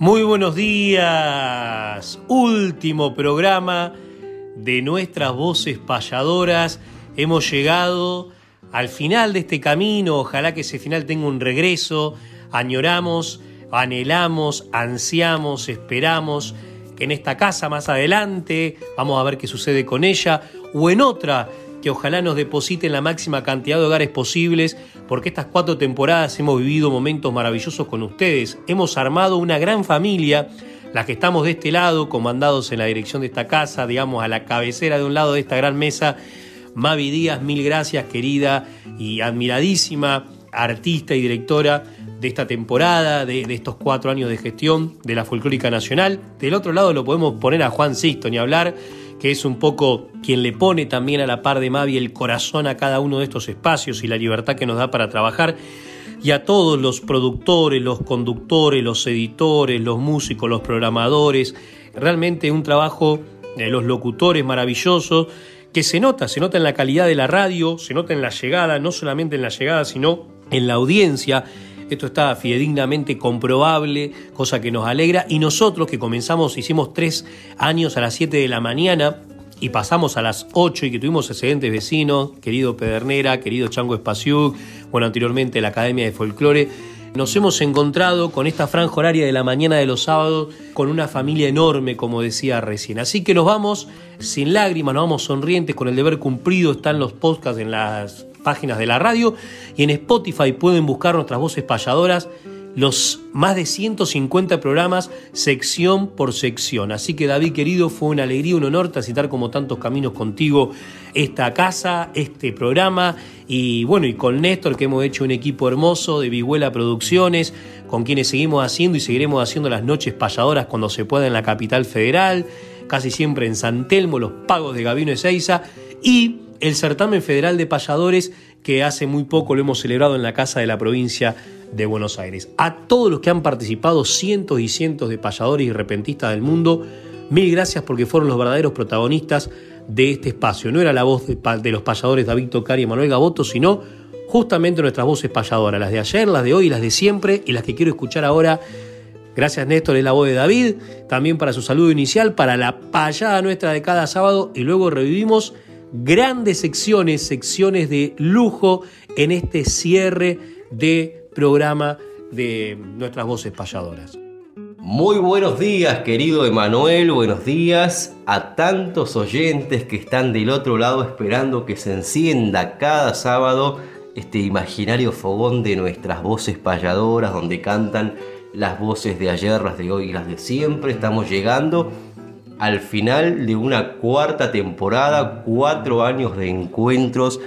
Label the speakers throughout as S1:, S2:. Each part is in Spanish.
S1: Muy buenos días. Último programa de nuestras voces payadoras. Hemos llegado al final de este camino. Ojalá que ese final tenga un regreso. Añoramos, anhelamos, ansiamos, esperamos que en esta casa más adelante, vamos a ver qué sucede con ella, o en otra que ojalá nos depositen la máxima cantidad de hogares posibles, porque estas cuatro temporadas hemos vivido momentos maravillosos con ustedes. Hemos armado una gran familia, las que estamos de este lado, comandados en la dirección de esta casa, digamos, a la cabecera de un lado de esta gran mesa. Mavi Díaz, mil gracias, querida y admiradísima artista y directora de esta temporada, de, estos cuatro años de gestión de la Folclórica Nacional. Del otro lado lo podemos poner a Juan Sisto, ni hablar, que es un poco quien le pone también a la par de Mavi el corazón a cada uno de estos espacios y la libertad que nos da para trabajar. Y a todos los productores, los conductores, los editores, los músicos, los programadores. Realmente un trabajo de los locutores maravillosos que se nota, se nota en la calidad de la radio, se nota en la llegada, no solamente en la llegada, sino en la audiencia. Esto está fidedignamente comprobable, cosa que nos alegra. Y nosotros que comenzamos, hicimos tres años a las 7 de la mañana y pasamos a las 8 y que tuvimos excelentes vecinos, querido Pedernera, querido Chango Espaciuc, bueno, anteriormente la Academia de Folclore, nos hemos encontrado con esta franja horaria de la mañana de los sábados con una familia enorme, como decía recién. Así que nos vamos sin lágrimas, nos vamos sonrientes, con el deber cumplido, están los podcasts en las páginas de la radio y en Spotify pueden buscar nuestras voces payadoras, los más de 150 programas sección por sección. Así que David querido, fue una alegría, un honor transitar como tantos caminos contigo esta casa, este programa y bueno, y con Néstor que hemos hecho un equipo hermoso de Vihuela Producciones, con quienes seguimos haciendo y seguiremos haciendo las noches payadoras cuando se pueda en la capital federal, casi siempre en San Telmo, los pagos de Gabino Ezeiza y el certamen federal de payadores que hace muy poco lo hemos celebrado en la Casa de la Provincia de Buenos Aires. A todos los que han participado, cientos y cientos de payadores y repentistas del mundo, mil gracias porque fueron los verdaderos protagonistas de este espacio. No era la voz de, los payadores David Tocari y Manuel Gaboto, sino justamente nuestras voces payadoras, las de ayer, las de hoy, las de siempre y las que quiero escuchar ahora. Gracias Néstor, es la voz de David, también para su saludo inicial, para la payada nuestra de cada sábado y luego revivimos grandes secciones, secciones de lujo en este cierre de programa de nuestras voces payadoras.
S2: Muy buenos días, querido Emanuel, buenos días a tantos oyentes que están del otro lado esperando que se encienda cada sábado este imaginario fogón de nuestras voces payadoras, donde cantan las voces de ayer, las de hoy y las de siempre. Estamos llegando al final de una cuarta temporada, cuatro años de encuentros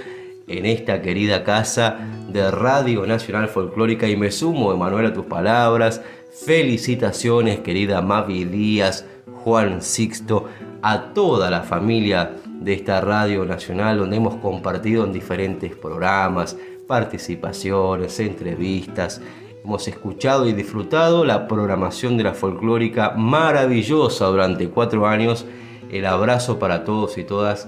S2: en esta querida casa de Radio Nacional Folclórica y me sumo, Emanuel, a tus palabras. Felicitaciones, querida Mavi Díaz, Juan Sixto, a toda la familia de esta Radio Nacional donde hemos compartido en diferentes programas, participaciones, entrevistas Hemos escuchado y disfrutado la programación de la folclórica maravillosa durante cuatro años. El abrazo para todos y todas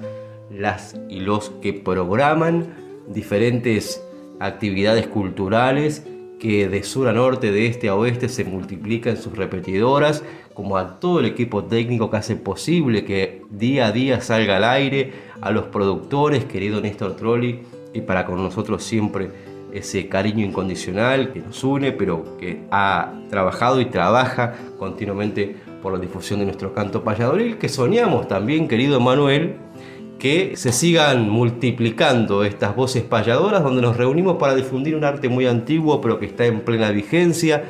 S2: las y los que programan diferentes actividades culturales que de sur a norte, de este a oeste se multiplican sus repetidoras, como a todo el equipo técnico que hace posible que día a día salga al aire, a los productores, querido Néstor Trolli, y para con nosotros siempre ese cariño incondicional que nos une, pero que ha trabajado y trabaja continuamente por la difusión de nuestro canto payadoril, que soñamos también, querido Manuel, que se sigan multiplicando estas voces payadoras donde nos reunimos para difundir un arte muy antiguo pero que está en plena vigencia,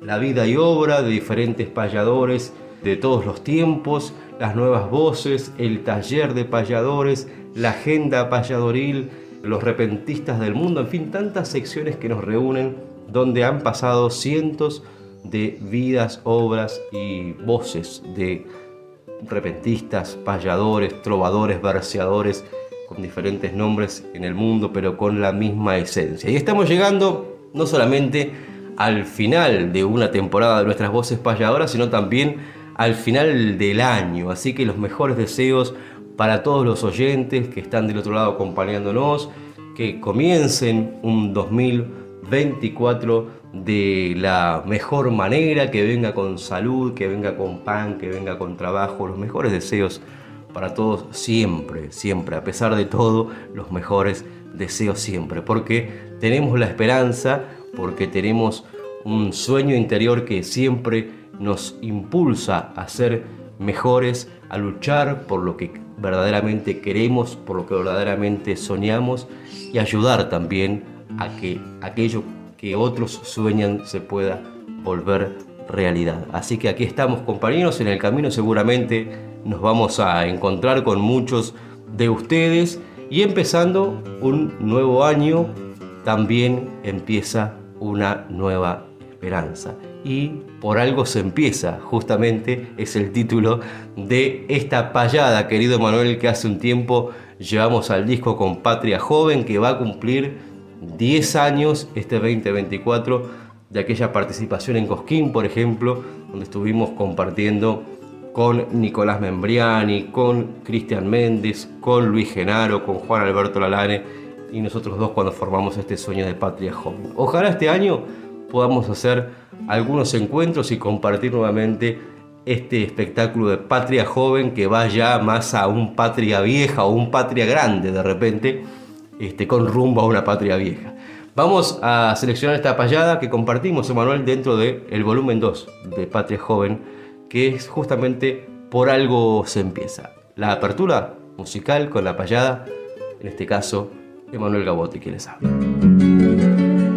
S2: la vida y obra de diferentes payadores de todos los tiempos, las nuevas voces, el taller de payadores, la agenda payadoril, los repentistas del mundo, en fin, tantas secciones que nos reúnen donde han pasado cientos de vidas, obras y voces de repentistas, payadores, trovadores, verseadores, con diferentes nombres en el mundo, pero con la misma esencia. Y estamos llegando no solamente al final de una temporada de nuestras voces payadoras, sino también al final del año. Así que los mejores deseos para todos los oyentes que están del otro lado acompañándonos, que comiencen un 2024 de la mejor manera, que venga con salud, que venga con pan, que venga con trabajo, los mejores deseos para todos siempre, siempre, a pesar de todo, los mejores deseos siempre, porque tenemos la esperanza, porque tenemos un sueño interior que siempre nos impulsa a ser mejores, a luchar por lo que verdaderamente queremos, por lo que verdaderamente soñamos y ayudar también a que aquello que otros sueñan se pueda volver realidad. Así que aquí estamos compañeros, en el camino seguramente nos vamos a encontrar con muchos de ustedes y empezando un nuevo año también empieza una nueva esperanza. Y por algo se empieza, justamente es el título de esta payada, querido Manuel, que hace un tiempo llevamos al disco con Patria Joven, que va a cumplir 10 años, este 2024, de aquella participación en Cosquín, por ejemplo, donde estuvimos compartiendo con Nicolás Membriani, con Cristian Méndez, con Luis Genaro, con Juan Alberto Lalane y nosotros dos cuando formamos este sueño de Patria Joven. Ojalá este año podamos hacer algunos encuentros y compartir nuevamente este espectáculo de Patria Joven que va ya más a un Patria Vieja o un Patria Grande de repente este, con rumbo a una patria vieja. Vamos a seleccionar esta payada que compartimos, Emanuel, dentro del volumen 2 de Patria Joven, que es justamente Por algo se empieza. La apertura musical con la payada, en este caso, Emanuel Gabotti, que les habla.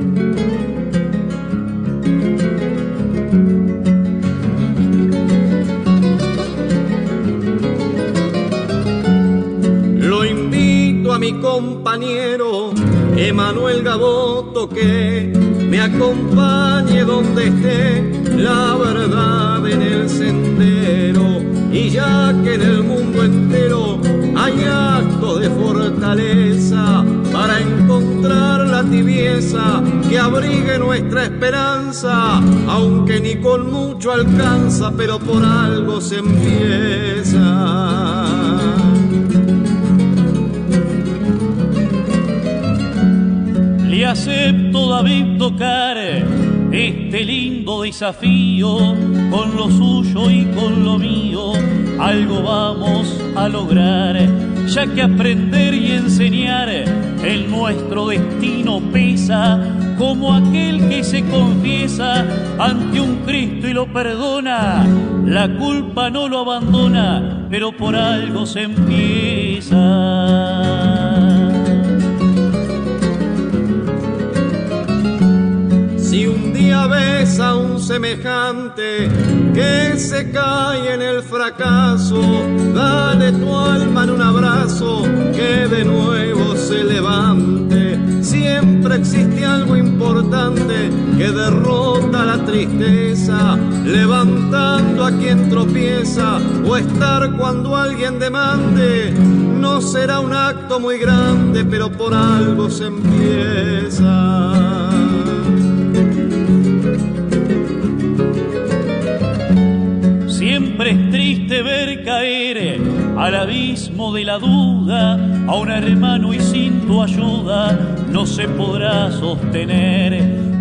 S3: Mi compañero Emanuel Gaboto que me acompañe donde esté la verdad en el sendero y ya que en el mundo entero hay acto de fortaleza para encontrar la tibieza que abrigue nuestra esperanza, aunque ni con mucho alcanza, pero por algo se empieza.
S4: Acepto David tocar este lindo desafío con lo suyo y con lo mío. Algo vamos a lograr ya que aprender y enseñar en nuestro destino pesa como aquel que se confiesa ante un Cristo y lo perdona. La culpa no lo abandona pero por algo se empieza
S3: ves a un semejante que se cae en el fracaso, dale tu alma en un abrazo que de nuevo se levante. Siempre existe algo importante que derrota la tristeza, levantando a quien tropieza o estar cuando alguien demande. No será un acto muy grande, pero por algo se empieza.
S4: Caer al abismo de la duda a un hermano y sin tu ayuda no se podrá sostener.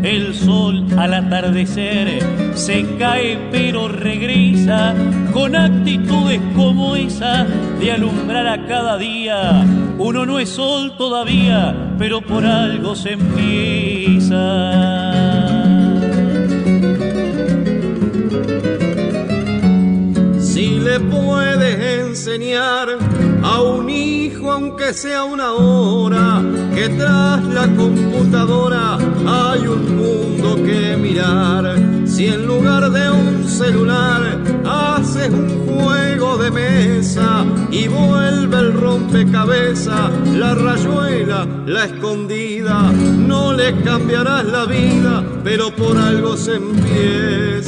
S4: El sol al atardecer se cae pero regresa con actitudes como esa de alumbrar a cada día. Uno no es sol todavía, pero por algo se empieza.
S3: Le puedes enseñar a un hijo, aunque sea una hora, que tras la computadora hay un mundo que mirar. Si en lugar de un celular haces un juego de mesa y vuelve el rompecabezas, la rayuela, la escondida, no le cambiarás la vida, pero por algo se empieza.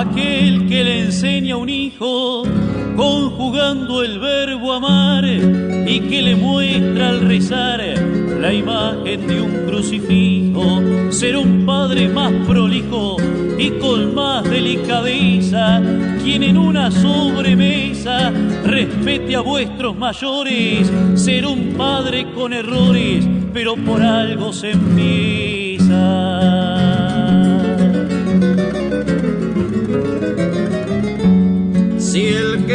S4: Aquel que le enseña a un hijo conjugando el verbo amar y que le muestra al rezar la imagen de un crucifijo, ser un padre más prolijo y con más delicadeza, quien en una sobremesa respete a vuestros mayores, ser un padre con errores, pero por algo se empieza.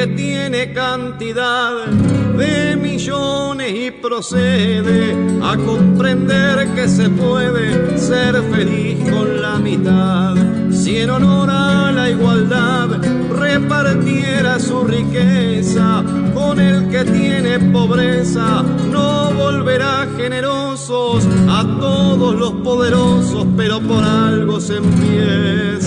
S3: Que tiene cantidad de millones y procede a comprender que se puede ser feliz con la mitad, si en honor a la igualdad repartiera su riqueza con el que tiene pobreza, no volverá generosos a todos los poderosos, pero por algo se empieza.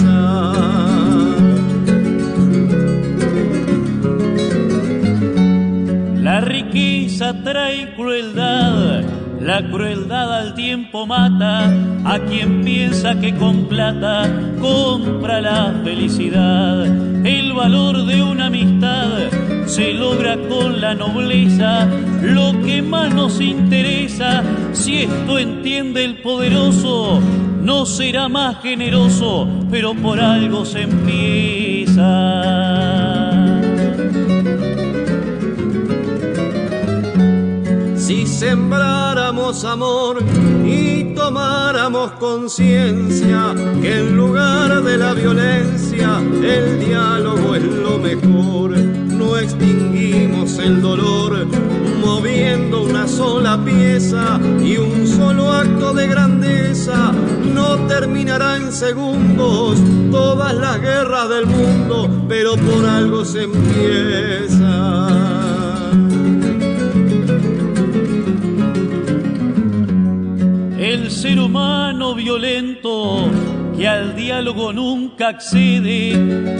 S4: Trae crueldad, la crueldad al tiempo mata a quien piensa que con plata compra la felicidad. El valor de una amistad se logra con la nobleza, lo que más nos interesa, si esto entiende el poderoso, no será más generoso, pero por algo se empieza.
S3: Sembráramos amor y tomáramos conciencia que en lugar de la violencia el diálogo es lo mejor, no extinguimos el dolor moviendo una sola pieza y un solo acto de grandeza no terminará en segundos todas las guerras del mundo, pero por algo se empieza.
S4: El ser humano violento que al diálogo nunca accede,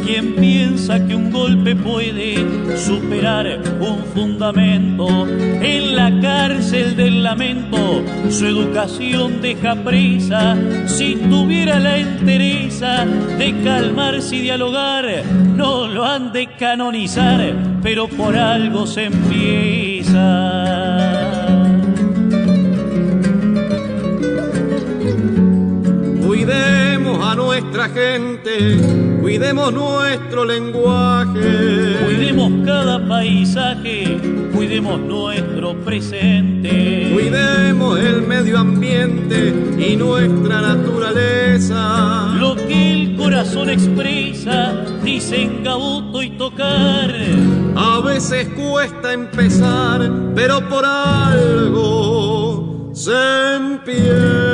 S4: quien piensa que un golpe puede superar un fundamento, en la cárcel del lamento su educación deja presa, si tuviera la entereza de calmarse y dialogar, no lo han de canonizar, pero por algo se empieza.
S3: Cuidemos a nuestra gente, cuidemos nuestro lenguaje.
S4: Cuidemos cada paisaje, cuidemos nuestro presente.
S3: Cuidemos el medio ambiente y nuestra naturaleza.
S4: Lo que el corazón expresa, dicen gabuto y tocar.
S3: A veces cuesta empezar, pero por algo se empieza.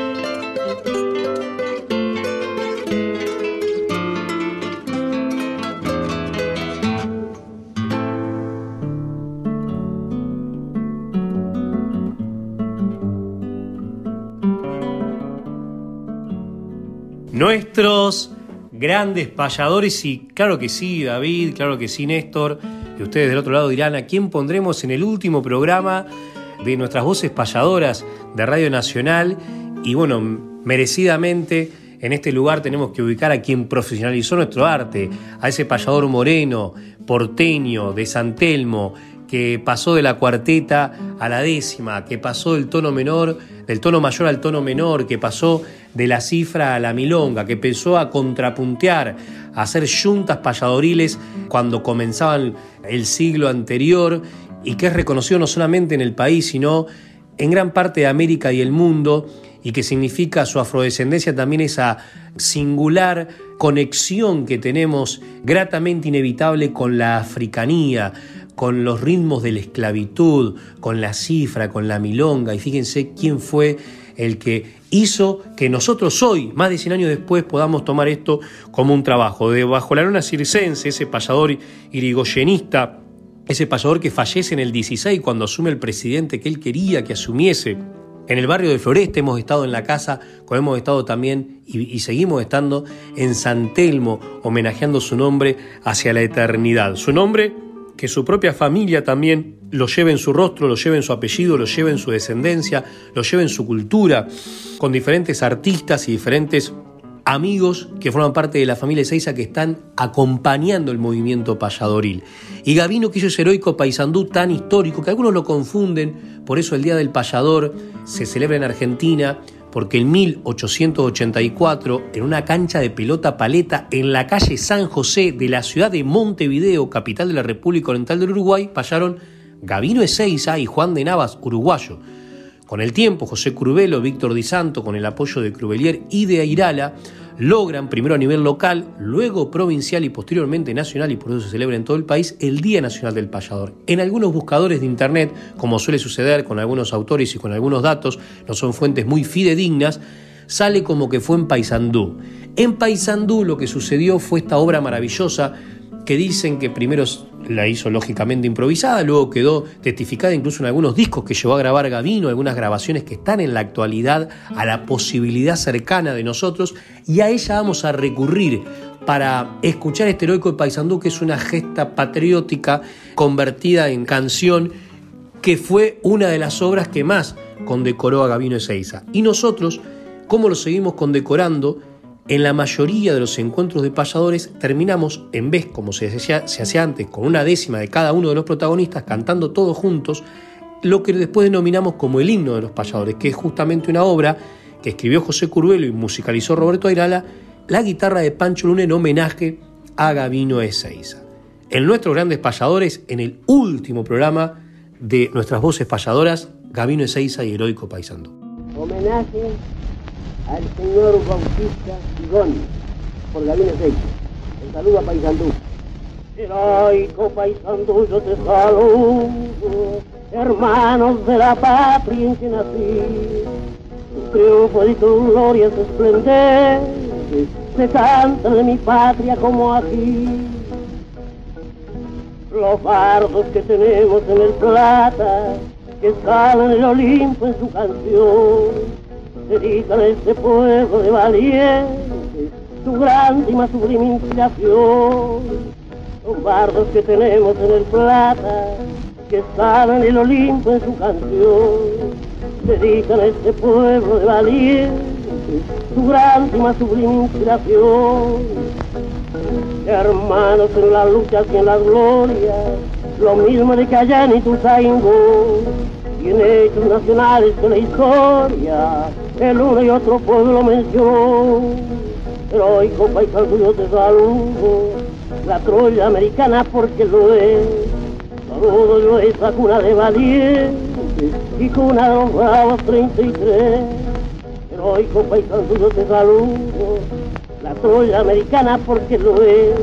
S1: Grandes payadores y claro que sí, David, claro que sí, Néstor, y ustedes del otro lado dirán a quién pondremos en el último programa de nuestras voces payadoras de Radio Nacional y bueno, merecidamente en este lugar tenemos que ubicar a quien profesionalizó nuestro arte, a ese payador moreno, porteño, de San Telmo, que pasó de la cuarteta a la décima, que pasó del tono menor, del tono mayor al tono menor, que pasó de la cifra a la milonga, que empezó a contrapuntear, a hacer yuntas payadoriles cuando comenzaban el siglo anterior y que es reconocido no solamente en el país, sino en gran parte de América y el mundo, y que significa su afrodescendencia también esa singular conexión que tenemos gratamente inevitable con la africanía, con los ritmos de la esclavitud, con la cifra, con la milonga. Y fíjense quién fue el que hizo que nosotros hoy, más de 100 años después, podamos tomar esto como un trabajo. De bajo la luna circense, ese payador irigoyenista, ese payador que fallece en el 16 cuando asume el presidente que él quería que asumiese. En el barrio de Floresta hemos estado en la casa, como hemos estado también y, y, seguimos estando en San Telmo, homenajeando su nombre hacia la eternidad. Su nombre que su propia familia también lo lleve en su rostro, lo lleve en su apellido, lo lleve en su descendencia, lo lleve en su cultura, con diferentes artistas y diferentes amigos que forman parte de la familia Ezeiza que están acompañando el movimiento payadoril. Y Gavino quiso ese heroico paisandú tan histórico que algunos lo confunden, por eso el Día del Payador se celebra en Argentina, porque en 1884, en una cancha de pelota paleta en la calle San José de la ciudad de Montevideo, capital de la República Oriental del Uruguay, pasaron Gavino Ezeiza y Juan de Navas, uruguayo. Con el tiempo, José Curvelo, Víctor Di Santo, con el apoyo de Crubelier y de Airala, logran, primero a nivel local, luego provincial y posteriormente nacional, y por eso se celebra en todo el país, el Día Nacional del Payador. En algunos buscadores de Internet, como suele suceder con algunos autores y con algunos datos, no son fuentes muy fidedignas, sale como que fue en Paysandú. En Paysandú lo que sucedió fue esta obra maravillosa que dicen que primero la hizo lógicamente improvisada, luego quedó testificada incluso en algunos discos que llevó a grabar Gavino, algunas grabaciones que están en la actualidad a la posibilidad cercana de nosotros, y a ella vamos a recurrir para escuchar este heroico de Paisandú, que es una gesta patriótica convertida en canción, que fue una de las obras que más condecoró a Gavino Ezeiza. Y nosotros, ¿cómo lo seguimos condecorando? En la mayoría de los encuentros de payadores terminamos, en vez, como se hacía, se hacía antes, con una décima de cada uno de los protagonistas, cantando todos juntos, lo que después denominamos como el himno de los payadores, que es justamente una obra que escribió José Curvelo y musicalizó Roberto Airala, la guitarra de Pancho Luna en homenaje a Gavino Ezeiza. En nuestros grandes payadores, en el último programa de nuestras voces payadoras, Gavino Ezeiza y Heroico Paisandú.
S5: Homenaje al señor Bautista Sigón por Gavino Ezeiza. El saludo a Paisandú. Heroico Paisandú, yo te saludo, hermanos de la patria en que nací. Tu triunfo y tu gloria es esplendente, se cantan en mi patria como aquí. Los bardos que tenemos en el plata, que escalan el Olimpo en su canción, dedican a este pueblo de valientes su grande y sublime inspiración. Los bardos que tenemos en el plata, que escalan el Olimpo en su canción, dedican a este pueblo de valientes su grande y sublime inspiración hermanos en las luchas y en las glorias, lo mismo de que allá en En hechos nacionales de la historia, el uno y otro pueblo mencionó. Heroico paisano yo te saludo, la Troya americana porque lo es, saludo yo esa cuna de valientes y cuna de los bravos 33. Heroico paisano yo te saludo, la Troya americana porque lo es.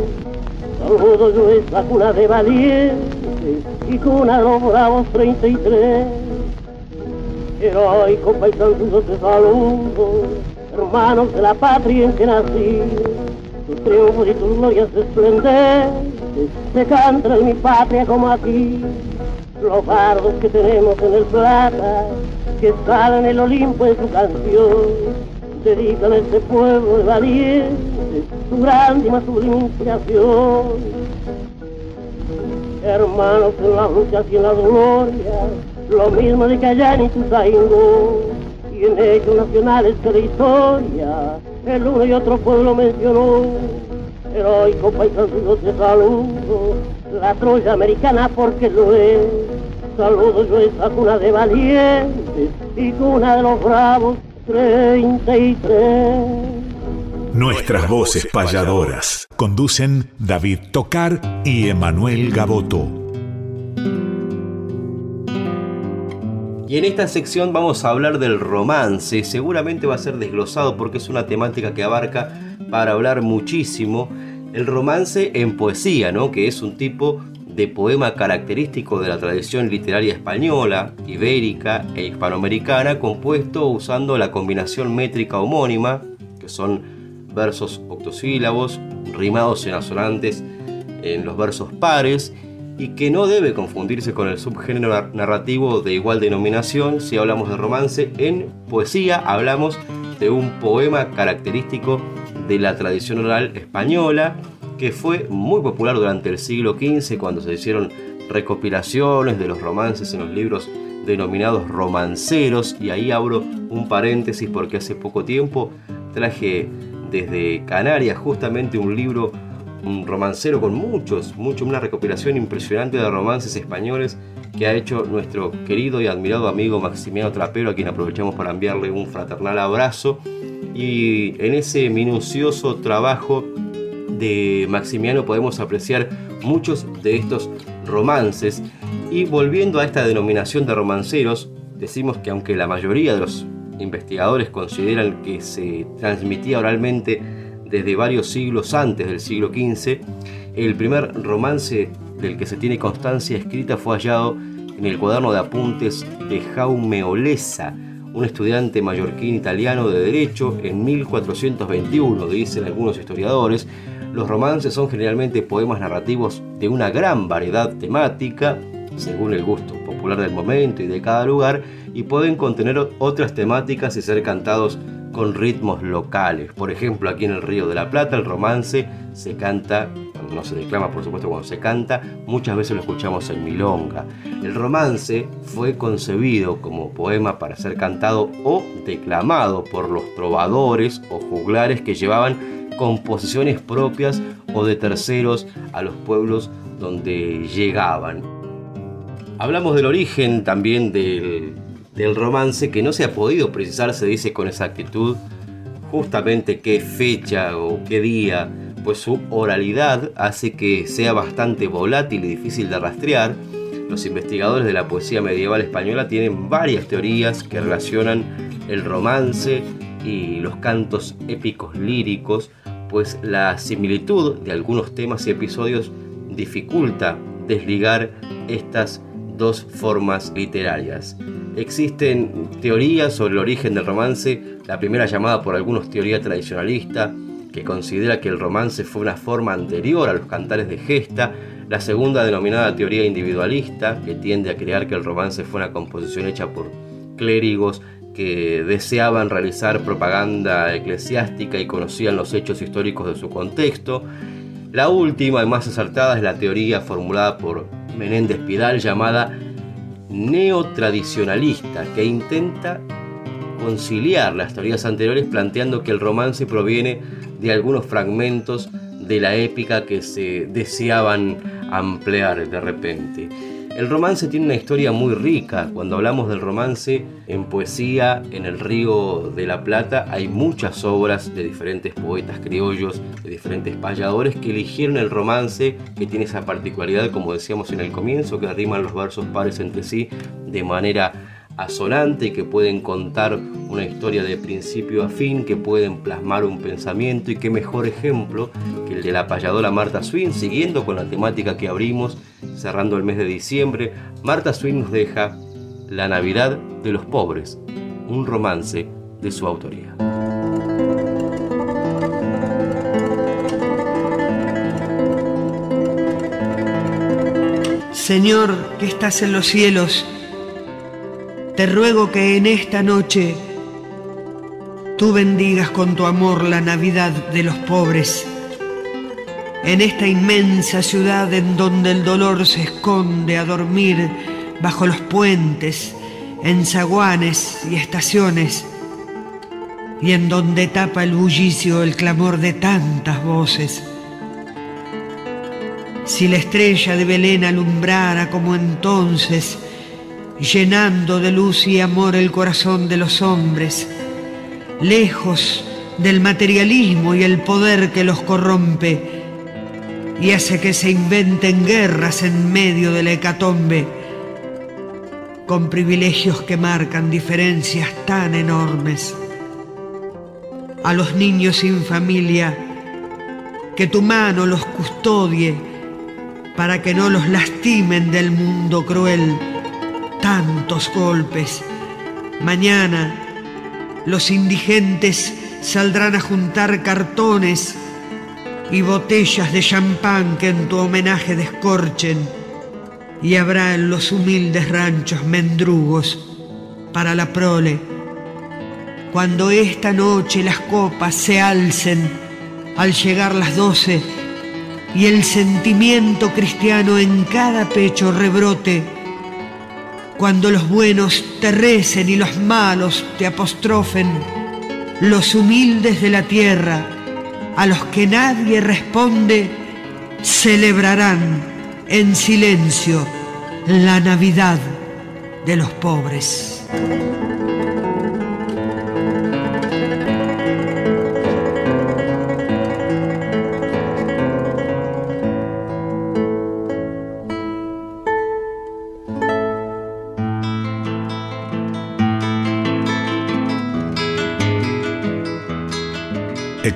S5: Saludo yo es la cuna de valientes y cuna de los bravos 33. Heroico paisano yo te saludo, hermanos de la patria en que nací. Tus triunfos y tus glorias esplendentes se cantan en mi patria como aquí. Los bardos que tenemos en el plata, que escalan el Olimpo en su canción dedican a este pueblo de valientes su grande y más sublime inspiración. Hermanos en las luchas y en las glorias, lo mismo de que allá en Ituzaingó, y en ellos nacionales que de historia el uno y otro pueblo mencionó. Heroico paisanos de saludo, la Troya americana porque lo es. Saludo yo esa cuna de valientes y cuna de los bravos 33.
S6: Nuestras voces payadoras conducen David Tocar y Emanuel Gaboto.
S2: Y en esta sección vamos a hablar del romance. Seguramente va a ser desglosado porque es una temática que abarca para hablar muchísimo el romance en poesía, ¿no? Que es un tipo de poema característico de la tradición literaria española, ibérica e hispanoamericana, compuesto usando la combinación métrica homónima, que son versos octosílabos, rimados en asonantes en los versos pares, y que no debe confundirse con el subgénero narrativo de igual denominación si hablamos de romance. En poesía hablamos de un poema característico de la tradición oral española que fue muy popular durante el siglo XV cuando se hicieron recopilaciones de los romances en los libros denominados romanceros y ahí abro un paréntesis porque hace poco tiempo traje desde Canarias justamente un libro un romancero con muchos, mucho, una recopilación impresionante de romances españoles que ha hecho nuestro querido y admirado amigo Maximiano Trapero, a quien aprovechamos para enviarle un fraternal abrazo. Y en ese minucioso trabajo de Maximiano podemos apreciar muchos de estos romances. Y volviendo a esta denominación de romanceros, decimos que aunque la mayoría de los investigadores consideran que se transmitía oralmente desde varios siglos antes del siglo XV, el primer romance del que se tiene constancia escrita fue hallado en el cuaderno de apuntes de Jaume Olesa, un estudiante mallorquín italiano de Derecho en 1421, dicen algunos historiadores. Los romances son generalmente poemas narrativos de una gran variedad temática, según el gusto popular del momento y de cada lugar, y pueden contener otras temáticas y ser cantados con ritmos locales. Por ejemplo, aquí en el Río de la Plata el romance se canta, no se declama por supuesto cuando se canta, muchas veces lo escuchamos en milonga. El romance fue concebido como poema para ser cantado o declamado por los trovadores o juglares que llevaban composiciones propias o de terceros a los pueblos donde llegaban. Hablamos del origen también del del romance que no se ha podido precisar, se dice con exactitud, justamente qué fecha o qué día, pues su oralidad hace que sea bastante volátil y difícil de rastrear. Los investigadores de la poesía medieval española tienen varias teorías que relacionan el romance y los cantos épicos líricos, pues la similitud de algunos temas y episodios dificulta desligar estas dos formas literarias. Existen teorías sobre el origen del romance, la primera llamada por algunos teoría tradicionalista, que considera que el romance fue una forma anterior a los cantares de gesta, la segunda denominada teoría individualista, que tiende a creer que el romance fue una composición hecha por clérigos que deseaban realizar propaganda eclesiástica y conocían los hechos históricos de su contexto. La última y más acertada es la teoría formulada por Menéndez Pidal llamada neotradicionalista que intenta conciliar las teorías anteriores planteando que el romance proviene de algunos fragmentos de la épica que se deseaban ampliar de repente. El romance tiene una historia muy rica. Cuando hablamos del romance en poesía, en el Río de la Plata, hay muchas obras de diferentes poetas criollos, de diferentes payadores que eligieron el romance que tiene esa particularidad, como decíamos en el comienzo, que riman los versos pares entre sí de manera asonante, que pueden contar una historia de principio a fin, que pueden plasmar un pensamiento y qué mejor ejemplo que el de la payadora Marta Swin, siguiendo con la temática que abrimos, cerrando el mes de diciembre, Marta Swin nos deja La Navidad de los Pobres, un romance de su autoría.
S7: Señor que estás en los cielos, te ruego que en esta noche tú bendigas con tu amor la Navidad de los pobres. En esta inmensa ciudad en donde el dolor se esconde a dormir bajo los puentes, en zaguanes y estaciones, y en donde tapa el bullicio el clamor de tantas voces. Si la estrella de Belén alumbrara como entonces, llenando de luz y amor el corazón de los hombres, lejos del materialismo y el poder que los corrompe y hace que se inventen guerras en medio de la hecatombe, con privilegios que marcan diferencias tan enormes. A los niños sin familia, que tu mano los custodie para que no los lastimen del mundo cruel tantos golpes. Mañana los indigentes saldrán a juntar cartones y botellas de champán que en tu homenaje descorchen, y habrá en los humildes ranchos mendrugos para la prole. Cuando esta noche las copas se alcen al llegar las doce y el sentimiento cristiano en cada pecho rebrote, cuando los buenos te recen y los malos te apostrofen, los humildes de la tierra, a los que nadie responde, celebrarán en silencio la Navidad de los pobres.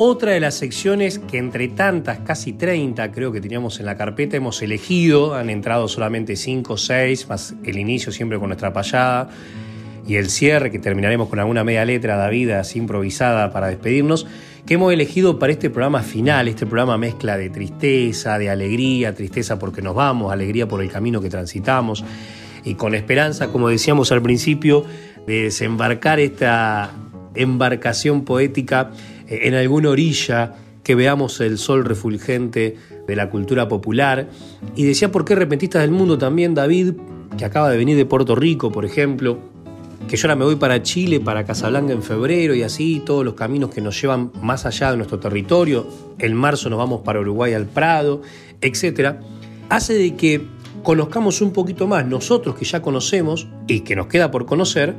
S1: otra de las secciones que entre tantas, casi 30 creo que teníamos en la carpeta, hemos elegido, han entrado solamente 5 o 6, más el inicio siempre con nuestra payada y el cierre, que terminaremos con alguna media letra, David, así improvisada para despedirnos, que hemos elegido para este programa final, este programa mezcla de tristeza, de alegría, tristeza porque nos vamos, alegría por el camino que transitamos y con esperanza, como decíamos al principio, de desembarcar esta embarcación poética en alguna orilla, que veamos el sol refulgente de la cultura popular. Y decía, ¿por qué repentistas del mundo también, David, que acaba de venir de Puerto Rico, por ejemplo? que yo ahora me voy para Chile, para Casablanca en febrero y así, todos los caminos que nos llevan más allá de nuestro territorio. En marzo nos vamos para Uruguay al Prado, etc. Hace de que conozcamos un poquito más nosotros que ya conocemos y que nos queda por conocer,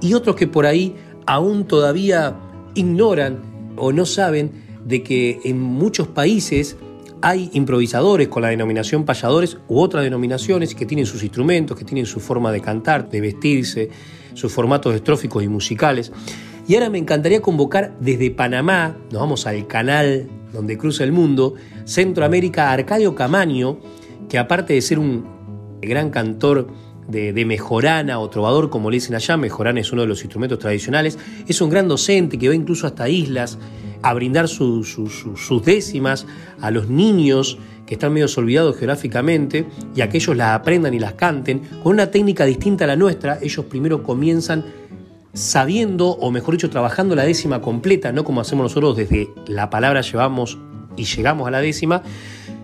S1: y otros que por ahí aún todavía ignoran o no saben de que en muchos países hay improvisadores con la denominación payadores u otras denominaciones que tienen sus instrumentos, que tienen su forma de cantar, de vestirse, sus formatos estróficos y musicales. Y ahora me encantaría convocar desde Panamá, nos vamos al canal donde cruza el mundo, Centroamérica, Arcadio Camaño, que aparte de ser un gran cantor de, mejorana o trovador, como le dicen allá, mejorana es uno de los instrumentos tradicionales, es un gran docente que va incluso hasta islas a brindar sus décimas a los niños que están medio olvidados geográficamente y a que ellos las aprendan y las canten con una técnica distinta a la nuestra. Ellos primero comienzan sabiendo, o mejor dicho, trabajando la décima completa, no como hacemos nosotros desde la palabra llevamos y llegamos a la décima,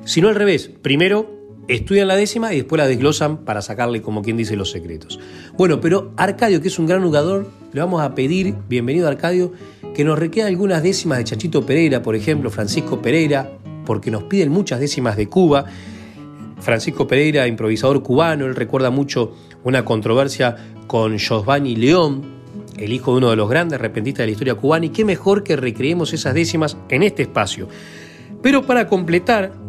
S1: sino al revés. Primero estudian la décima y después la desglosan para sacarle, como quien dice, los secretos. Bueno, pero Arcadio, que es un gran jugador, le vamos a pedir, bienvenido Arcadio, que nos requeda algunas décimas de Chanchito Pereira, por ejemplo, Francisco Pereira, porque nos piden muchas décimas de Cuba. Francisco Pereira, improvisador cubano, él recuerda mucho una controversia con Giovanni León, el hijo de uno de los grandes repentistas de la historia cubana, y qué mejor que recreemos esas décimas en este espacio. Pero para completar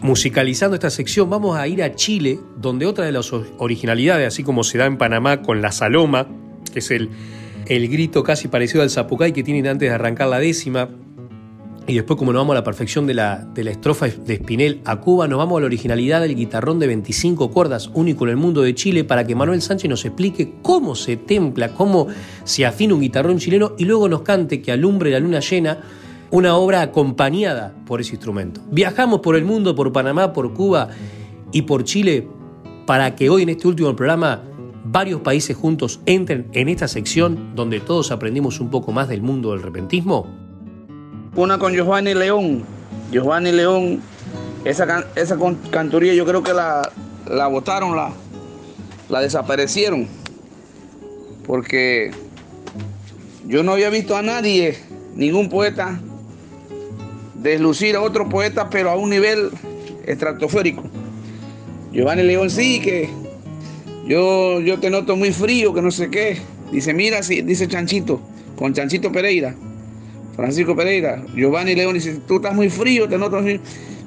S1: musicalizando esta sección, vamos a ir a Chile, donde otra de las originalidades, así como se da en Panamá con la saloma, que es el, el grito casi parecido al zapucay que tienen antes de arrancar la décima, y después como nos vamos a la perfección de la, de la estrofa de Spinel a Cuba, nos vamos a la originalidad del guitarrón de 25 cuerdas, único en el mundo de Chile, para que Manuel Sánchez nos explique cómo se templa, cómo se afina un guitarrón chileno y luego nos cante que alumbre la luna llena una obra acompañada por ese instrumento. Viajamos por el mundo, por Panamá, por Cuba y por Chile para que hoy en este último programa varios países juntos entren en esta sección donde todos aprendimos un poco más del mundo del repentismo?
S8: Una con Giovanni León. Giovanni León, esa, esa cantoría yo creo que la, la la, la desaparecieron. Porque yo no había visto a nadie, ningún poeta, deslucir a otro poeta, pero a un nivel estratosférico. Giovanni León sí que yo, yo te noto muy frío, que no sé qué. Dice, mira, dice Chanchito, con Chanchito Pereira, Francisco Pereira. Giovanni León dice, tú estás muy frío, te noto muy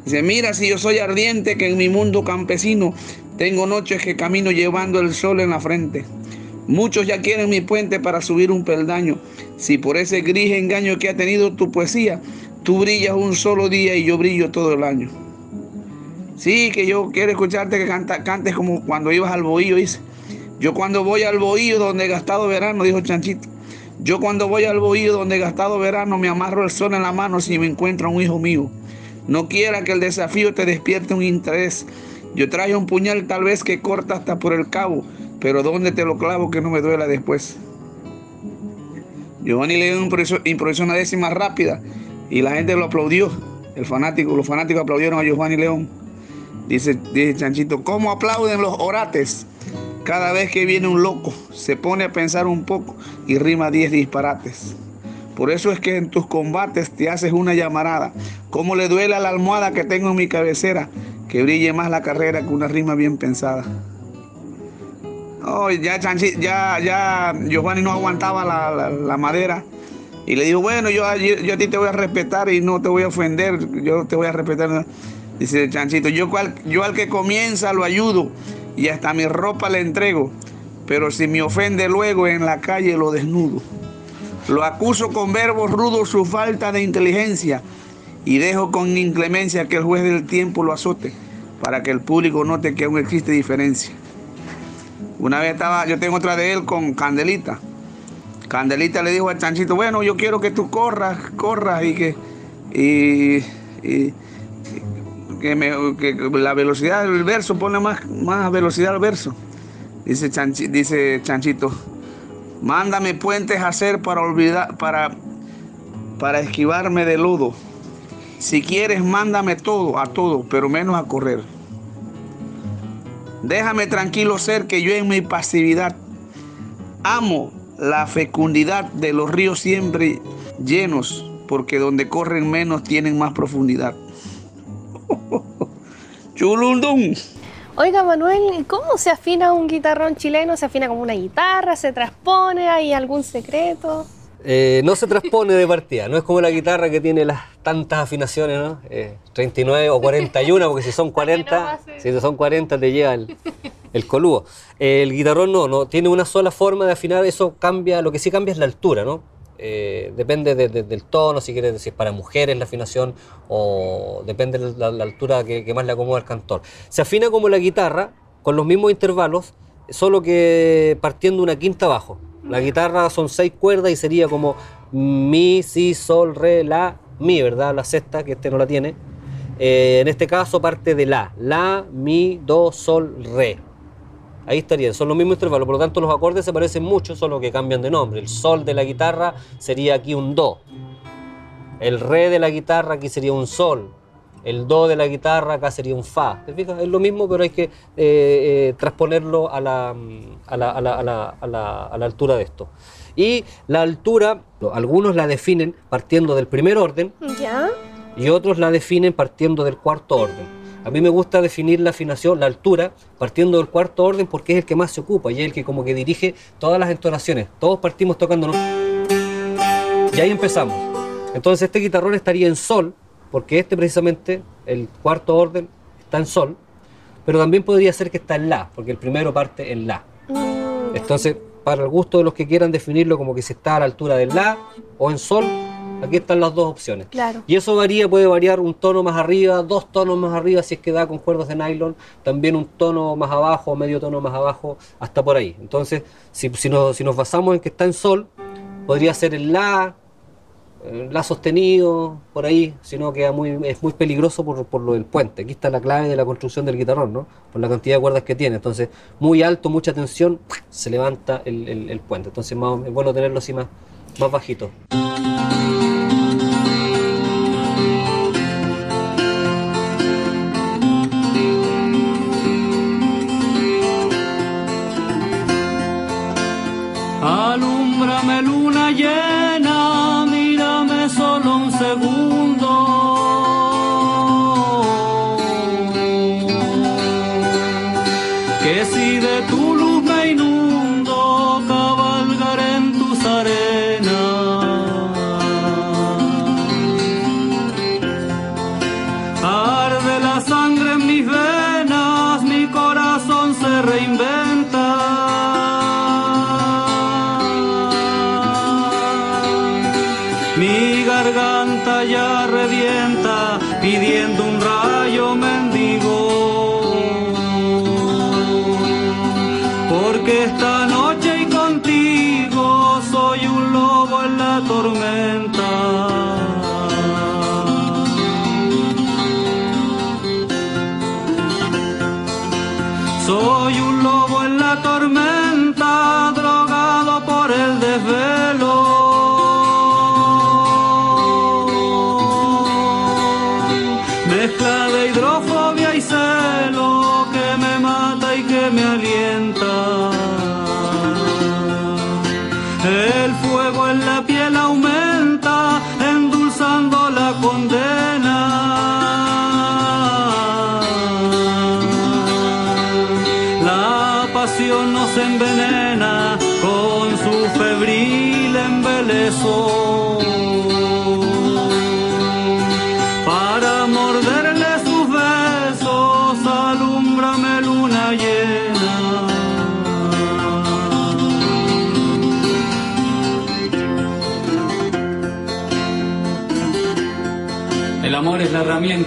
S8: Dice, mira, si yo soy ardiente, que en mi mundo campesino tengo noches que camino llevando el sol en la frente. Muchos ya quieren mi puente para subir un peldaño. Si por ese gris engaño que ha tenido tu poesía, tú brillas un solo día y yo brillo todo el año. Sí, que yo quiero escucharte que canta, cantes como cuando ibas al bohío, dice. Yo cuando voy al bohío donde he gastado verano, dijo Chanchito. Yo cuando voy al bohío donde he gastado verano, me amarro el sol en la mano si me encuentro un hijo mío. No quiera que el desafío te despierte un interés. Yo traigo un puñal tal vez que corta hasta por el cabo, pero ¿dónde te lo clavo que no me duela después? Giovanni le dio improvisó una décima rápida y la gente lo aplaudió. El fanático, los fanáticos aplaudieron a Giovanni León. Dice, dice Chanchito, ¿cómo aplauden los orates? Cada vez que viene un loco, se pone a pensar un poco y rima 10 disparates. Por eso es que en tus combates te haces una llamarada. ¿Cómo le duele a la almohada que tengo en mi cabecera? Que brille más la carrera que una rima bien pensada. Oh, ya, ya, ya Giovanni no aguantaba la, madera. Y le dijo, bueno, yo, yo a ti te voy a respetar y no te voy a ofender. Yo te voy a respetar. Dice el chanchito, yo, yo al que comienza lo ayudo y hasta mi ropa le entrego, pero si me ofende luego en la calle lo desnudo. Lo acuso con verbos rudos su falta de inteligencia y dejo con inclemencia que el juez del tiempo lo azote para que el público note que aún existe diferencia. Una vez estaba, yo tengo otra de él con Candelita. Candelita le dijo al chanchito, bueno, yo quiero que tú corras, corras y que... y que, la velocidad del verso, pone más, más velocidad al verso. Dice, dice Chanchito, mándame puentes a hacer para olvidar, para, para esquivarme de lodo. Si quieres, mándame todo, a todo, pero menos a correr. Déjame tranquilo ser que yo en mi pasividad amo la fecundidad de los ríos siempre llenos, porque donde corren menos tienen más profundidad. Chulundum.
S9: Oiga, Manuel, ¿cómo se afina un guitarrón chileno? ¿Se afina como una guitarra? ¿Se transpone? ¿Hay algún secreto?
S10: Eh, no se transpone de partida, no es como la guitarra que tiene las tantas afinaciones, ¿no? 39 eh, o 41, porque si son 40, si son 40 te lleva el, el coludo. el guitarrón no, no, tiene una sola forma de afinar, eso cambia, lo que sí cambia es la altura, ¿no? Eh, depende del tono, si quieres decir para mujeres la afinación o depende de la, altura que, más le acomoda al cantor. Se afina como la guitarra, con los mismos intervalos, solo que partiendo una quinta abajo. La guitarra son seis cuerdas y sería como mi, si, sol, re, la, mi, ¿verdad? La sexta, que este no la tiene. Eh, en este caso parte de la, la, mi, do, sol, re. Ahí estarían, son los mismos intervalos, por lo tanto los acordes se parecen mucho, solo que cambian de nombre. El sol de la guitarra sería aquí un do. El re de la guitarra aquí sería un sol. El do de la guitarra acá sería un fa. ¿Te fijas? Es lo mismo, pero hay que eh, eh, transponerlo a la, a, la, a, la, a la altura de esto. Y la altura, algunos la definen partiendo del primer orden
S9: ¿Ya?
S10: y otros la definen partiendo del cuarto orden. A mí me gusta definir la afinación, la altura, partiendo del cuarto orden porque es el que más se ocupa y es el que como que dirige todas las entonaciones. Todos partimos tocándonos. Y ahí empezamos. Entonces este guitarrón estaría en sol, porque este precisamente, el cuarto orden, está en sol, pero también podría ser que está en la, porque el primero parte en la. Entonces, para el gusto de los que quieran definirlo como que se está a la altura del la o en sol, Aquí están las dos opciones.
S9: Claro.
S10: Y eso varía, puede variar un tono más arriba, dos tonos más arriba si es que da con cuerdas de nylon, también un tono más abajo, medio tono más abajo, hasta por ahí. Entonces, si, si, nos, si nos basamos en que está en sol, podría ser el La,
S11: la sostenido por ahí, sino que muy, es muy peligroso por, por, lo del puente. Aquí está la clave de la construcción del guitarrón, ¿no? Por la cantidad de cuerdas que tiene. Entonces, muy alto, mucha tensión, se levanta el, el, puente. Entonces, más, es bueno tenerlo así más, más bajito.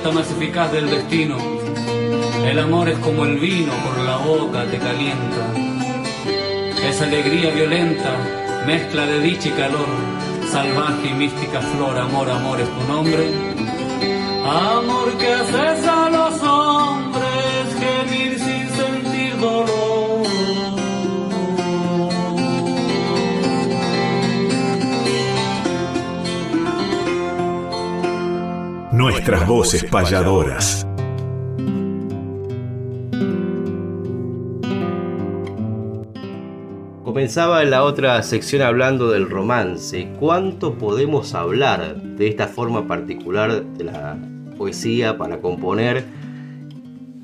S12: Herramienta más eficaz del destino. El amor es como el vino por la boca te calienta. Es alegría violenta, mezcla de dicha y calor, salvaje y mística flor. Amor, amor es tu nombre.
S4: Amor que haces a
S6: Nuestras voces payadoras.
S2: Comenzaba en la otra sección hablando del romance. ¿Cuánto podemos hablar de esta forma particular de la poesía para componer?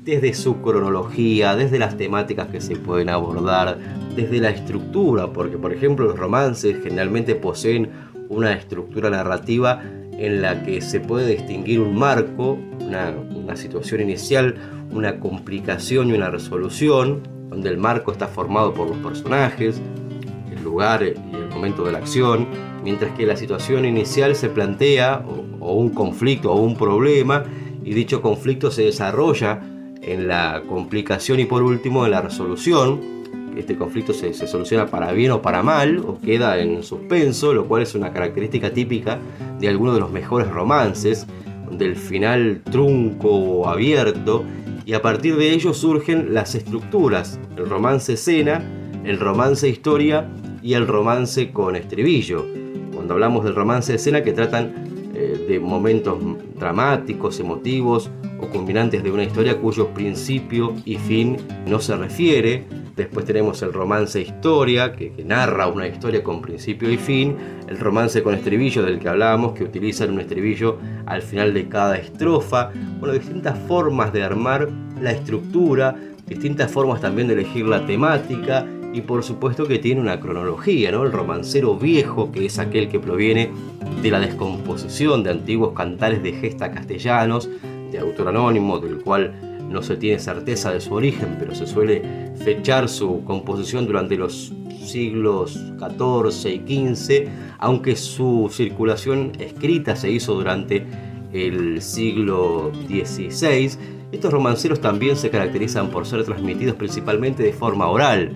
S2: Desde su cronología, desde las temáticas que se pueden abordar, desde la estructura, porque por ejemplo los romances generalmente poseen una estructura narrativa en la que se puede distinguir un marco, una, situación inicial, una complicación y una resolución, donde el marco está formado por los personajes, el lugar y el momento de la acción, mientras que la situación inicial se plantea o, un conflicto o un problema y dicho conflicto se desarrolla en la complicación y por último en la resolución. Este conflicto se, se soluciona para bien o para mal o queda en suspenso, lo cual es una característica típica de algunos de los mejores romances, donde el final trunco o abierto y a partir de ello surgen las estructuras, el romance escena, el romance historia y el romance con estribillo. Cuando hablamos del romance escena que tratan eh, de momentos dramáticos, emotivos o combinantes de una historia cuyo principio y fin no se refiere. Después tenemos el romance historia, que, que, narra una historia con principio y fin. El romance con estribillo, del que hablábamos, que utiliza un estribillo al final de cada estrofa. Bueno, distintas formas de armar la estructura, distintas formas también de elegir la temática y por supuesto que tiene una cronología, ¿no? El romancero viejo, que es aquel que proviene de la descomposición de antiguos cantares de gesta castellanos, de autor anónimo, del cual no se tiene certeza de su origen, pero se suele fechar su composición durante los siglos XIV y XV, aunque su circulación escrita se hizo durante el siglo XVI. Estos romanceros también se caracterizan por ser transmitidos principalmente de forma oral,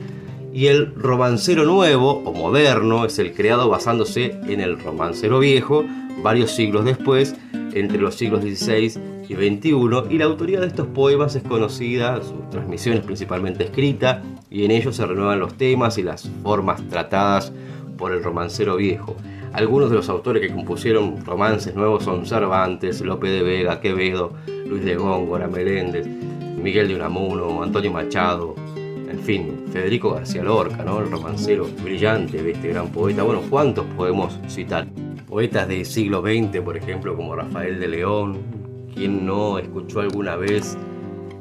S2: y el romancero nuevo o moderno es el creado basándose en el romancero viejo, varios siglos después, entre los siglos XVI y y la autoría de estos poemas es conocida, su transmisión es principalmente escrita, y en ellos se renuevan los temas y las formas tratadas por el romancero viejo. Algunos de los autores que compusieron romances nuevos son Cervantes, Lope de Vega, Quevedo, Luis de Góngora, Meléndez, Miguel de Unamuno, Antonio Machado, en fin, Federico García Lorca, ¿no? el romancero brillante este gran poeta. Bueno, ¿cuántos podemos citar? Poetas del siglo XX, por ejemplo, como Rafael de León. ¿Quién no escuchó alguna vez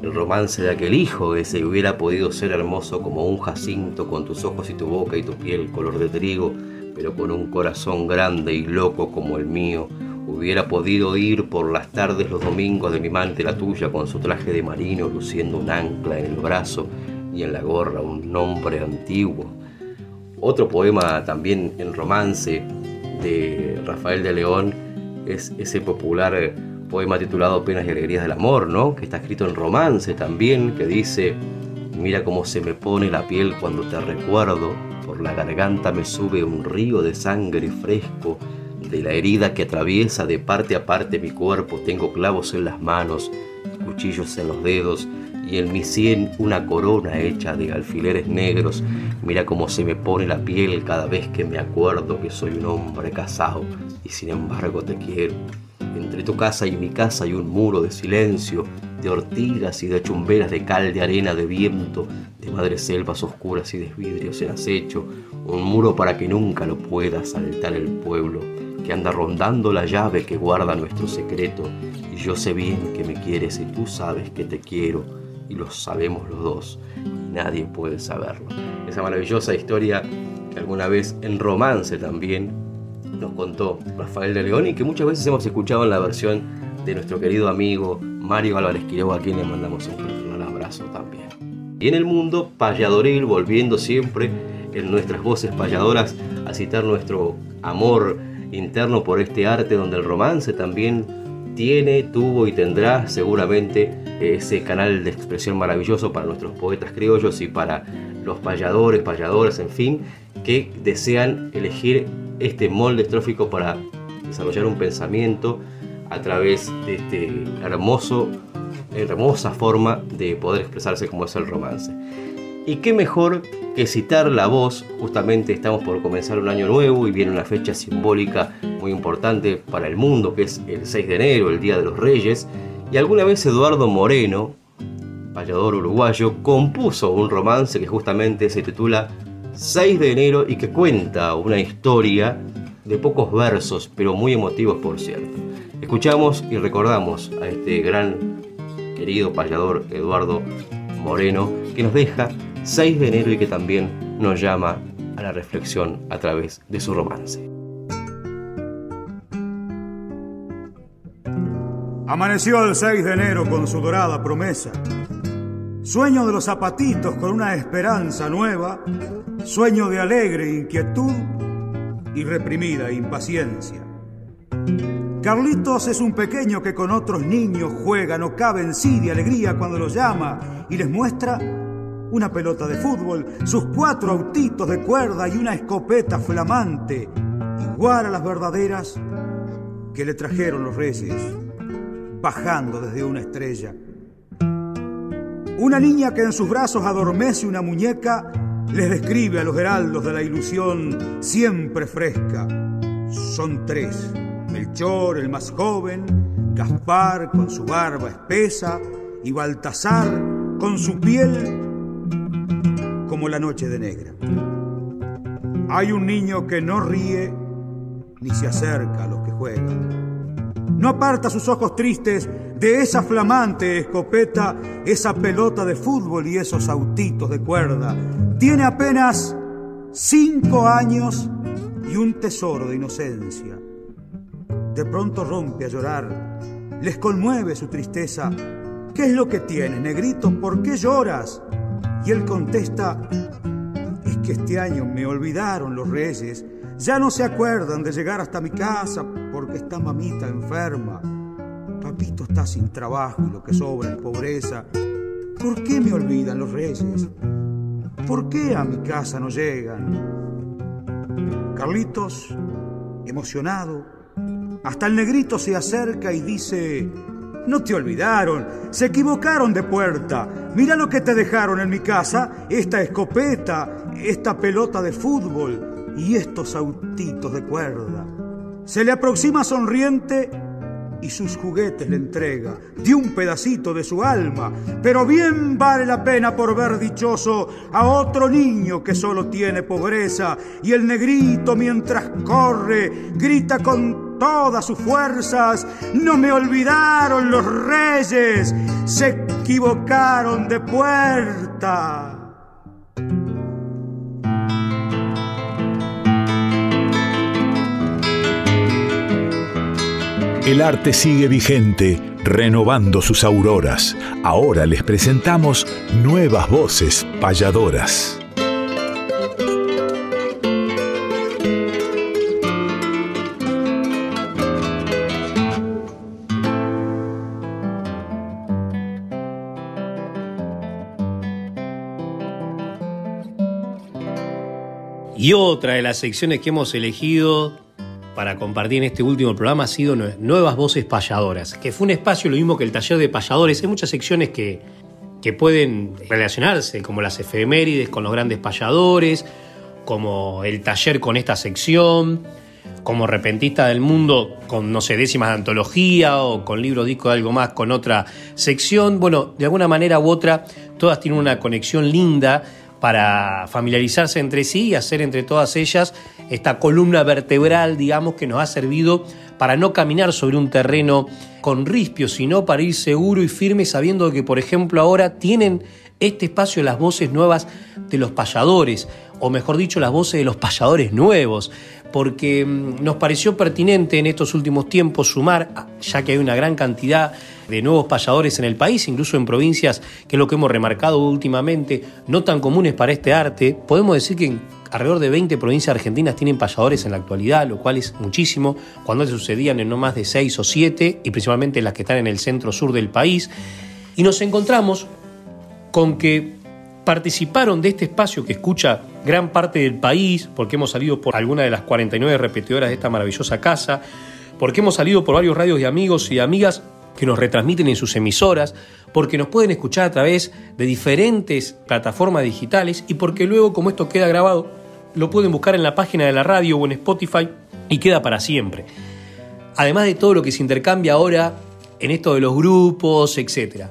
S2: el romance de aquel hijo que se hubiera podido ser hermoso como un jacinto con tus ojos y tu boca y tu piel color de trigo, pero con un corazón grande y loco como el mío? Hubiera podido ir por las tardes los domingos de mi mante la tuya con su traje de marino luciendo un ancla en el brazo y en la gorra un nombre antiguo. Otro poema también en romance de Rafael de León es ese popular poema titulado Penas y Alegrías del Amor, ¿no? Que está escrito en romance también, que dice, mira cómo se me pone la piel cuando te recuerdo, por la garganta me sube un río de sangre fresco, de la herida que atraviesa de parte a parte mi cuerpo, tengo clavos en las manos, cuchillos en los dedos, y en mi sien una corona hecha de alfileres negros. Mira cómo se me pone la piel cada vez que me acuerdo que soy un hombre casado y sin embargo te quiero. Entre tu casa y mi casa hay un muro de silencio, de ortigas y de chumberas de cal, de arena, de viento, de madres selvas oscuras y de vidrios en acecho, un muro para que nunca lo pueda saltar el pueblo, que anda rondando la llave que guarda nuestro secreto, y yo sé bien que me quieres y tú sabes que te quiero, y lo sabemos los dos, y nadie puede saberlo. Esa maravillosa historia que alguna vez en romance también nos contó Rafael de León y que muchas veces hemos escuchado en la versión de nuestro querido amigo Mario Álvarez Quiroga, a quien le mandamos un abrazo también. Y en el mundo payadoril, volviendo siempre en nuestras voces payadoras a citar nuestro amor interno por este arte donde el romance también tiene, tuvo y tendrá seguramente ese canal de expresión maravilloso para nuestros poetas criollos y para los payadores, payadoras, en fin, que desean elegir este molde estrófico para desarrollar un pensamiento a través de este hermoso, hermosa forma de poder expresarse como es el romance. Y qué mejor que citar la voz, justamente estamos por comenzar un año nuevo y viene una fecha simbólica muy importante para el mundo, que es el 6 de enero, el Día de los Reyes, y alguna vez Eduardo Moreno, payador uruguayo, compuso un romance que justamente se titula 6 de enero y que cuenta una historia de pocos versos, pero muy emotivos por cierto. Escuchamos y recordamos a este gran querido payador Eduardo Moreno que nos deja 6 de enero y que también nos llama a la reflexión a través de su romance.
S13: Amaneció el 6 de enero con su dorada promesa. Sueño de los zapatitos con una esperanza nueva, sueño de alegre inquietud y reprimida impaciencia. Carlitos es un pequeño que con otros niños juega, no cabe en sí de alegría cuando los llama y les muestra una pelota de fútbol, sus cuatro autitos de cuerda y una escopeta flamante, igual a las verdaderas que le trajeron los reyes, bajando desde una estrella. Una niña que en sus brazos adormece una muñeca les describe a los heraldos de la ilusión siempre fresca. Son tres, Melchor, el más joven, Gaspar con su barba espesa y Baltasar con su piel como la noche de negra. Hay un niño que no ríe ni se acerca a los que juegan. No aparta sus ojos tristes de esa flamante escopeta, esa pelota de fútbol y esos autitos de cuerda. Tiene apenas cinco años y un tesoro de inocencia. De pronto rompe a llorar, les conmueve su tristeza. ¿Qué es lo que tienes, negrito? ¿Por qué lloras? Y él contesta, es que este año me olvidaron los reyes, ya no se acuerdan de llegar hasta mi casa porque está mamita enferma. Papito está sin trabajo y lo que sobra es pobreza. ¿Por qué me olvidan los reyes? ¿Por qué a mi casa no llegan? Carlitos, emocionado, Hasta el negrito se acerca y dice, no te olvidaron, se equivocaron de puerta. Mira lo que te dejaron en mi casa, esta escopeta, esta pelota de fútbol y estos autitos de cuerda. Se le aproxima sonriente y sus juguetes le entrega, de un pedacito de su alma, pero bien vale la pena por ver dichoso a otro niño que solo tiene pobreza, y el negrito mientras corre grita con todas sus fuerzas, no me olvidaron los reyes, se equivocaron de puerta.
S6: El arte sigue vigente, renovando sus auroras. Ahora les presentamos nuevas voces payadoras.
S1: Y otra de las secciones que hemos elegido para compartir en este último programa ha sido Nuevas Voces Payadoras, que fue un espacio lo mismo que el taller de payadores. Hay muchas secciones que, que pueden relacionarse, como las efemérides con los grandes payadores, como el taller con esta sección, como repentista del mundo con, no sé, décimas de antología o con libro disco de algo más con otra sección. Bueno, de alguna manera u otra, todas tienen una conexión linda para familiarizarse entre sí y hacer entre todas ellas esta columna vertebral, digamos, que nos ha servido para no caminar sobre un terreno con rispio, sino para ir seguro y firme sabiendo que, por ejemplo, ahora tienen este espacio las voces nuevas de los payadores, o mejor dicho, las voces de los payadores nuevos, porque mm, nos pareció pertinente en estos últimos tiempos sumar, ya que hay una gran cantidad de nuevos payadores en el país, incluso en provincias, que es lo que hemos remarcado últimamente, no tan comunes para este arte. Podemos decir que alrededor de 20 provincias argentinas tienen payadores en la actualidad, lo cual es muchísimo, cuando se sucedían en no más de 6 o 7, y principalmente las que están en el centro sur del país. Y nos encontramos con que participaron de este espacio que escucha gran parte del país, porque hemos salido por alguna de las 49 repetidoras de esta maravillosa casa, porque hemos salido por varios radios de amigos y amigas que nos retransmiten en sus emisoras, porque nos pueden escuchar a través de diferentes plataformas digitales y porque luego, como esto queda grabado, lo pueden buscar en la página de la radio o en Spotify y queda para siempre. Además de todo lo que se intercambia ahora en esto de los grupos, etc.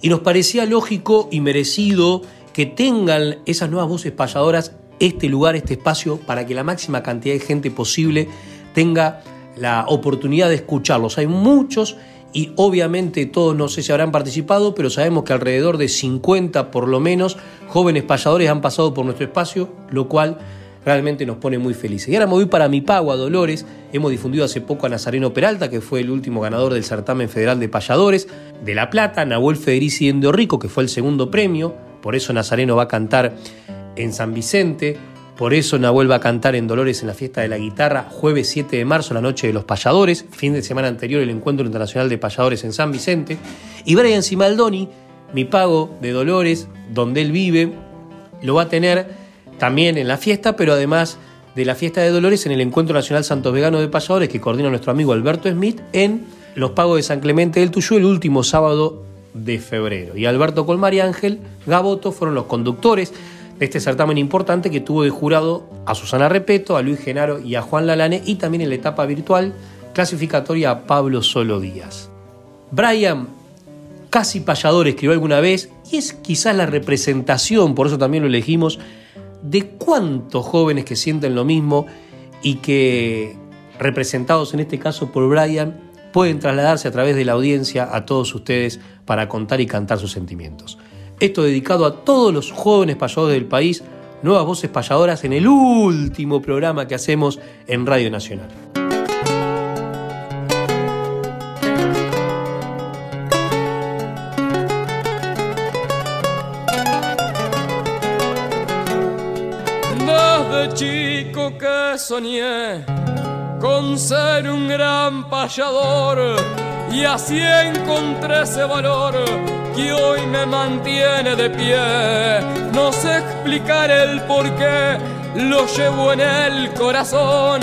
S1: Y nos parecía lógico y merecido que tengan esas nuevas voces payadoras este lugar, este espacio, para que la máxima cantidad de gente posible tenga la oportunidad de escucharlos. Hay muchos y obviamente todos no sé si habrán participado, pero sabemos que alrededor de 50 por lo menos jóvenes payadores han pasado por nuestro espacio, lo cual realmente nos pone muy felices. Y ahora me voy para mi pago a Dolores. Hemos difundido hace poco a Nazareno Peralta, que fue el último ganador del certamen federal de payadores de La Plata, Nahuel Federici en Rico, que fue el segundo premio. Por eso Nazareno va a cantar en San Vicente. Por eso Nahuel va a cantar en Dolores en la fiesta de la guitarra, jueves 7 de marzo, la noche de los payadores, fin de semana anterior el encuentro internacional de payadores en San Vicente. Y Brian Simaldoni, mi pago de Dolores, donde él vive, lo va a tener también en la fiesta, pero además de la fiesta de Dolores en el Encuentro Nacional Santos Veganos de Payadores que coordina nuestro amigo Alberto Smith en los pagos de San Clemente del Tuyú el último sábado de febrero. Y Alberto Colmar y Ángel Gaboto fueron los conductores este certamen importante que tuvo de jurado a Susana Repeto, a Luis Genaro y a Juan Lalane y también en la etapa virtual clasificatoria a Pablo Solo Díaz. Brian, casi payador, escribió alguna vez y es quizás la representación, por eso también lo elegimos, de cuántos jóvenes que sienten lo mismo y que, representados en este caso por Brian, pueden trasladarse a través de la audiencia a todos ustedes para contar y cantar sus sentimientos. Esto dedicado a todos los jóvenes payadores del país, nuevas voces payadoras en el último programa que hacemos en Radio Nacional.
S14: Desde chico que soñé con ser un gran payador y así encontré ese valor que hoy me mantiene de pie. No sé explicar el por qué, lo llevo en el corazón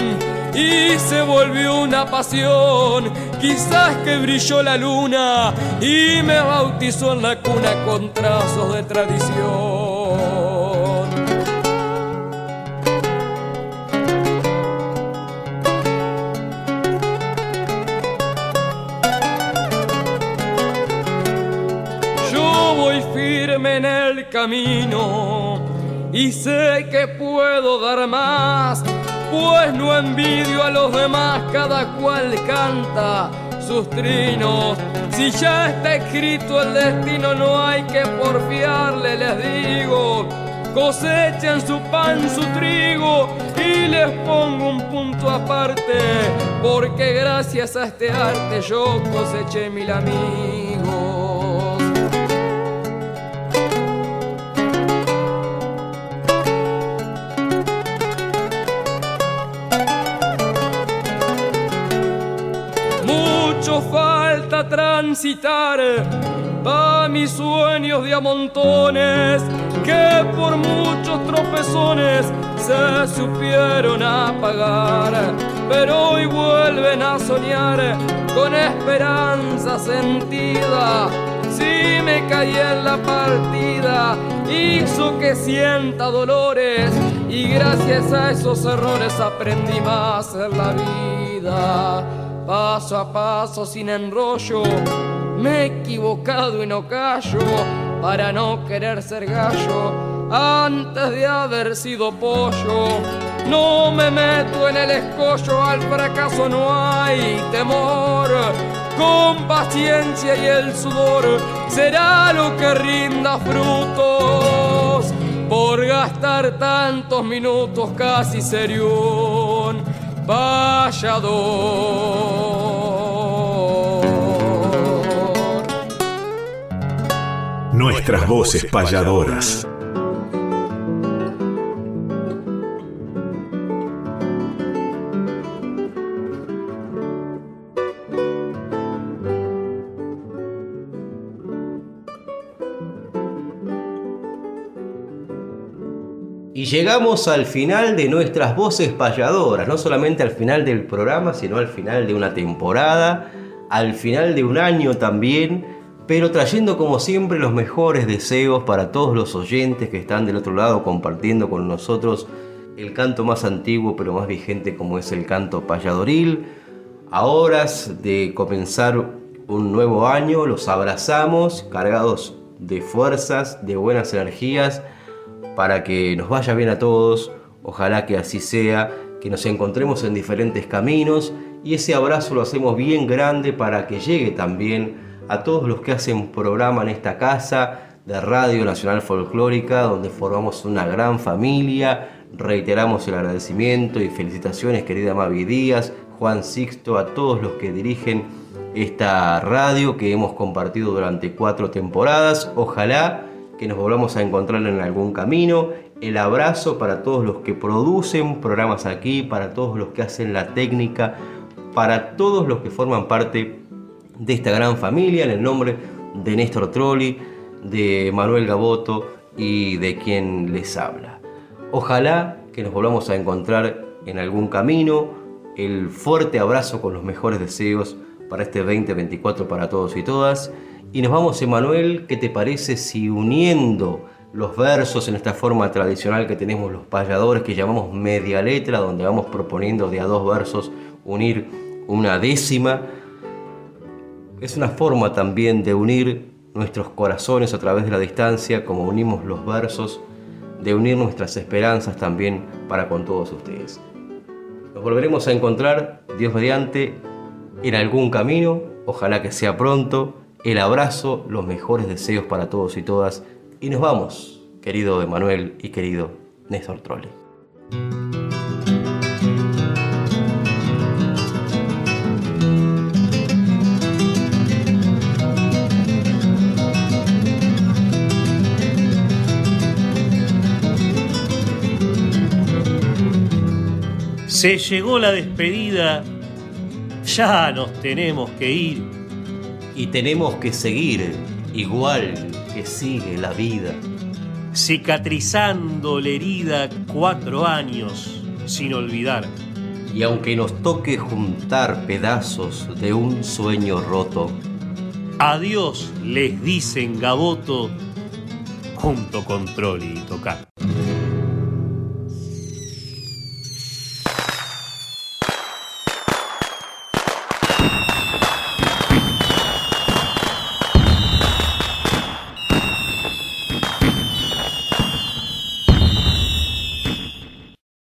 S14: y se volvió una pasión. Quizás que brilló la luna y me bautizó en la cuna con trazos de tradición. Voy firme en el camino y sé que puedo dar más pues no envidio a los demás, cada cual canta sus trinos. Si ya está escrito el destino, no hay que porfiarle, les digo. Cosechen su pan, su trigo y les pongo un punto aparte, porque gracias a este arte yo coseché mil amigos. Transitar a mis sueños de amontones que por muchos tropezones se supieron apagar, pero hoy vuelven a soñar con esperanza sentida. Si me caí en la partida, hizo que sienta dolores y gracias a esos errores aprendí más en la vida paso a paso sin enrollo. Me he equivocado y no callo para no querer ser gallo antes de haber sido pollo. No me meto en el escollo, al fracaso no hay temor. Con paciencia y el sudor será lo que rinda frutos por gastar tantos minutos casi serión
S6: Nuestras voces payadoras.
S2: Y llegamos al final de nuestras voces payadoras, no solamente al final del programa, sino al final de una temporada, al final de un año también, pero trayendo como siempre los mejores deseos para todos los oyentes que están del otro lado compartiendo con nosotros el canto más antiguo pero más vigente como es el canto payadoril. A horas de comenzar un nuevo año los abrazamos cargados de fuerzas, de buenas energías, para que nos vaya bien a todos, ojalá que así sea, que nos encontremos en diferentes caminos y ese abrazo lo hacemos bien grande para que llegue también a todos los que hacen programa en esta casa de Radio Nacional Folclórica, donde formamos una gran familia. Reiteramos el agradecimiento y felicitaciones, querida Mavi Díaz, Juan Sixto, a todos los que dirigen esta radio que hemos compartido durante cuatro temporadas. Ojalá que nos volvamos a encontrar en algún camino. El abrazo para todos los que producen programas aquí, para todos los que hacen la técnica, para todos los que forman parte de esta gran familia, en el nombre de Néstor Trolli, de Manuel Gaboto y de quien les habla. Ojalá que nos volvamos a encontrar en algún camino. El fuerte abrazo con los mejores deseos para este 2024 para todos y todas. Y nos vamos, Emanuel, ¿qué te parece si uniendo los versos en esta forma tradicional que tenemos los payadores, que llamamos media letra, donde vamos proponiendo de a dos versos unir una décima? Es una forma también de unir nuestros corazones a través de la distancia, como unimos los versos, de unir nuestras esperanzas también para con todos ustedes. Nos volveremos a encontrar, Dios mediante, en algún camino, ojalá que sea pronto, el abrazo, los mejores deseos para todos y todas. Y nos vamos, querido Emanuel y querido Néstor Trolle.
S1: Se llegó la despedida, ya nos tenemos que ir
S2: y tenemos que seguir igual que sigue la vida.
S1: Cicatrizando la herida cuatro años sin olvidar.
S2: Y aunque nos toque juntar pedazos de un sueño roto,
S1: Adiós les dicen Gaboto junto con Trolli y Tocar.